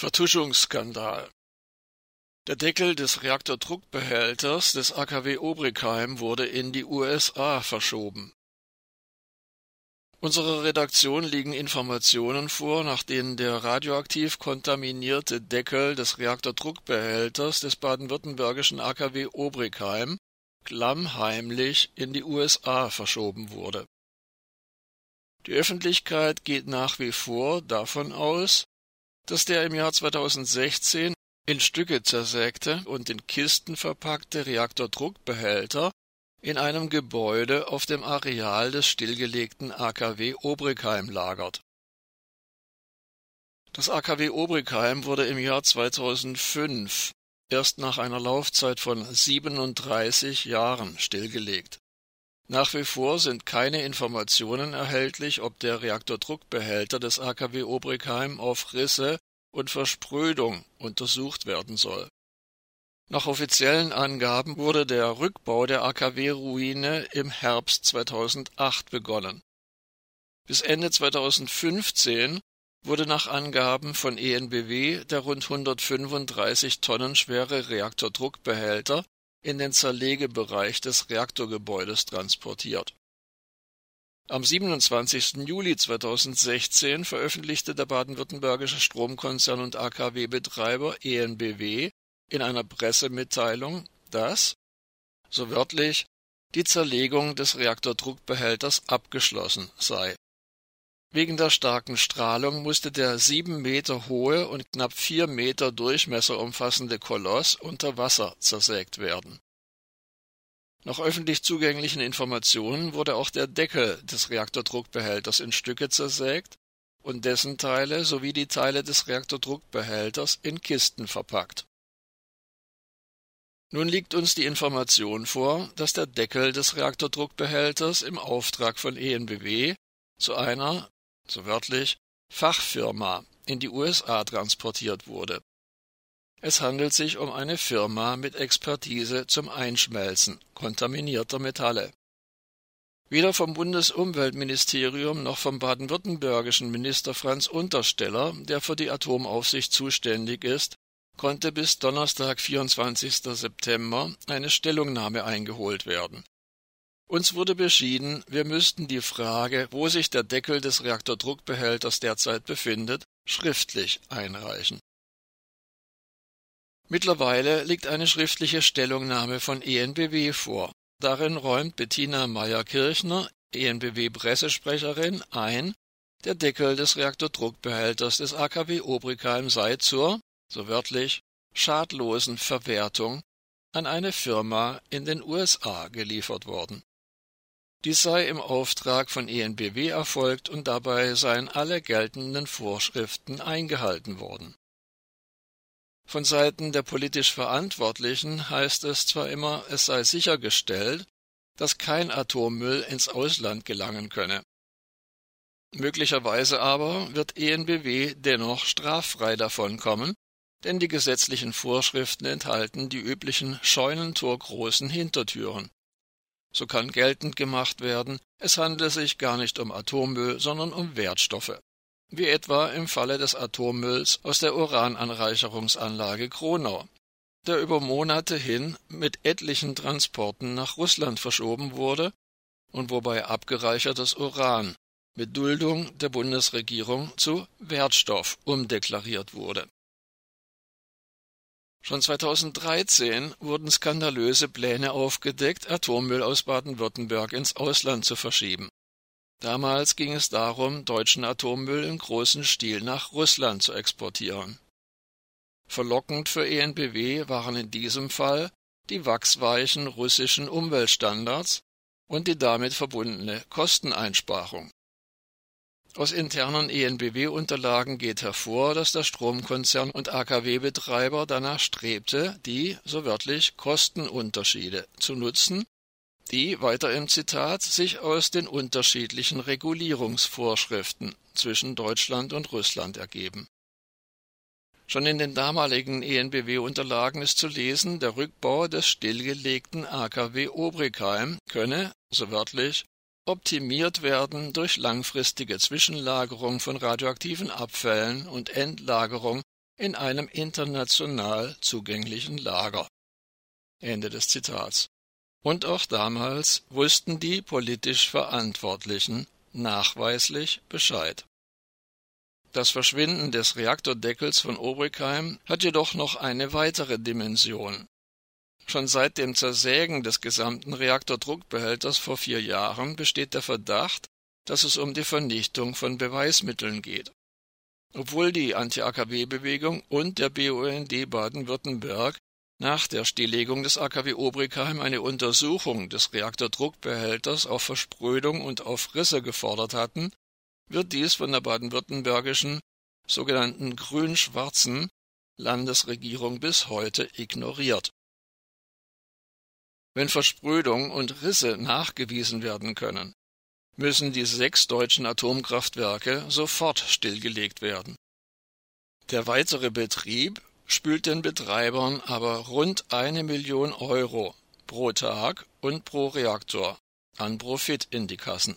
Vertuschungsskandal Der Deckel des Reaktordruckbehälters des AKW Obrigheim wurde in die USA verschoben. Unserer Redaktion liegen Informationen vor, nach denen der radioaktiv kontaminierte Deckel des Reaktordruckbehälters des baden-württembergischen AKW Obrigheim klammheimlich in die USA verschoben wurde. Die Öffentlichkeit geht nach wie vor davon aus, dass der im Jahr 2016 in Stücke zersägte und in Kisten verpackte Reaktordruckbehälter in einem Gebäude auf dem Areal des stillgelegten AKW Obrigheim lagert. Das AKW Obrigheim wurde im Jahr 2005 erst nach einer Laufzeit von 37 Jahren stillgelegt. Nach wie vor sind keine Informationen erhältlich, ob der Reaktordruckbehälter des AKW Obrigheim auf Risse und Versprödung untersucht werden soll. Nach offiziellen Angaben wurde der Rückbau der AKW-Ruine im Herbst 2008 begonnen. Bis Ende 2015 wurde nach Angaben von EnBW der rund 135 Tonnen schwere Reaktordruckbehälter in den Zerlegebereich des Reaktorgebäudes transportiert. Am 27. Juli 2016 veröffentlichte der baden-württembergische Stromkonzern und AKW-Betreiber EnBW in einer Pressemitteilung, dass, so wörtlich, die Zerlegung des Reaktordruckbehälters abgeschlossen sei Wegen der starken Strahlung musste der sieben Meter hohe und knapp vier Meter Durchmesser umfassende Koloss unter Wasser zersägt werden. Nach öffentlich zugänglichen Informationen wurde auch der Deckel des Reaktordruckbehälters in Stücke zersägt und dessen Teile sowie die Teile des Reaktordruckbehälters in Kisten verpackt. Nun liegt uns die Information vor, dass der Deckel des Reaktordruckbehälters im Auftrag von EnBW zu einer so wörtlich, Fachfirma in die USA transportiert wurde. Es handelt sich um eine Firma mit Expertise zum Einschmelzen kontaminierter Metalle. Weder vom Bundesumweltministerium noch vom baden-württembergischen Minister Franz Untersteller, der für die Atomaufsicht zuständig ist, konnte bis Donnerstag, 24. September, eine Stellungnahme eingeholt werden uns wurde beschieden, wir müssten die Frage, wo sich der Deckel des Reaktordruckbehälters derzeit befindet, schriftlich einreichen. Mittlerweile liegt eine schriftliche Stellungnahme von ENBW vor. Darin räumt Bettina Meyer-Kirchner, ENBW-Pressesprecherin, ein, der Deckel des Reaktordruckbehälters des AKW Obrigheim sei zur, so wörtlich, schadlosen Verwertung an eine Firma in den USA geliefert worden. Dies sei im Auftrag von EnBW erfolgt und dabei seien alle geltenden Vorschriften eingehalten worden. Von Seiten der politisch Verantwortlichen heißt es zwar immer, es sei sichergestellt, dass kein Atommüll ins Ausland gelangen könne. Möglicherweise aber wird EnBW dennoch straffrei davonkommen, denn die gesetzlichen Vorschriften enthalten die üblichen scheunentorgroßen Hintertüren. So kann geltend gemacht werden, es handele sich gar nicht um Atommüll, sondern um Wertstoffe. Wie etwa im Falle des Atommülls aus der Urananreicherungsanlage Kronau, der über Monate hin mit etlichen Transporten nach Russland verschoben wurde und wobei abgereichertes Uran mit Duldung der Bundesregierung zu Wertstoff umdeklariert wurde Schon 2013 wurden skandalöse Pläne aufgedeckt, Atommüll aus Baden-Württemberg ins Ausland zu verschieben. Damals ging es darum, deutschen Atommüll im großen Stil nach Russland zu exportieren. Verlockend für ENBW waren in diesem Fall die wachsweichen russischen Umweltstandards und die damit verbundene Kosteneinsparung aus internen EnBW-Unterlagen geht hervor, dass der Stromkonzern und AKW-Betreiber danach strebte, die, so wörtlich, Kostenunterschiede zu nutzen, die, weiter im Zitat, sich aus den unterschiedlichen Regulierungsvorschriften zwischen Deutschland und Russland ergeben. Schon in den damaligen EnBW-Unterlagen ist zu lesen, der Rückbau des stillgelegten AKW Obrigheim könne, so wörtlich, optimiert werden durch langfristige Zwischenlagerung von radioaktiven Abfällen und Endlagerung in einem international zugänglichen Lager. Ende des Zitats. Und auch damals wussten die politisch Verantwortlichen nachweislich Bescheid. Das Verschwinden des Reaktordeckels von Obrigheim hat jedoch noch eine weitere Dimension. Schon seit dem Zersägen des gesamten Reaktordruckbehälters vor vier Jahren besteht der Verdacht, dass es um die Vernichtung von Beweismitteln geht. Obwohl die Anti-AKW-Bewegung und der BUND Baden-Württemberg nach der Stilllegung des AKW Obrigheim eine Untersuchung des Reaktordruckbehälters auf Versprödung und auf Risse gefordert hatten, wird dies von der baden-württembergischen sogenannten grün-schwarzen Landesregierung bis heute ignoriert. Wenn Versprödung und Risse nachgewiesen werden können, müssen die sechs deutschen Atomkraftwerke sofort stillgelegt werden. Der weitere Betrieb spült den Betreibern aber rund eine Million Euro pro Tag und pro Reaktor an Profit in die Kassen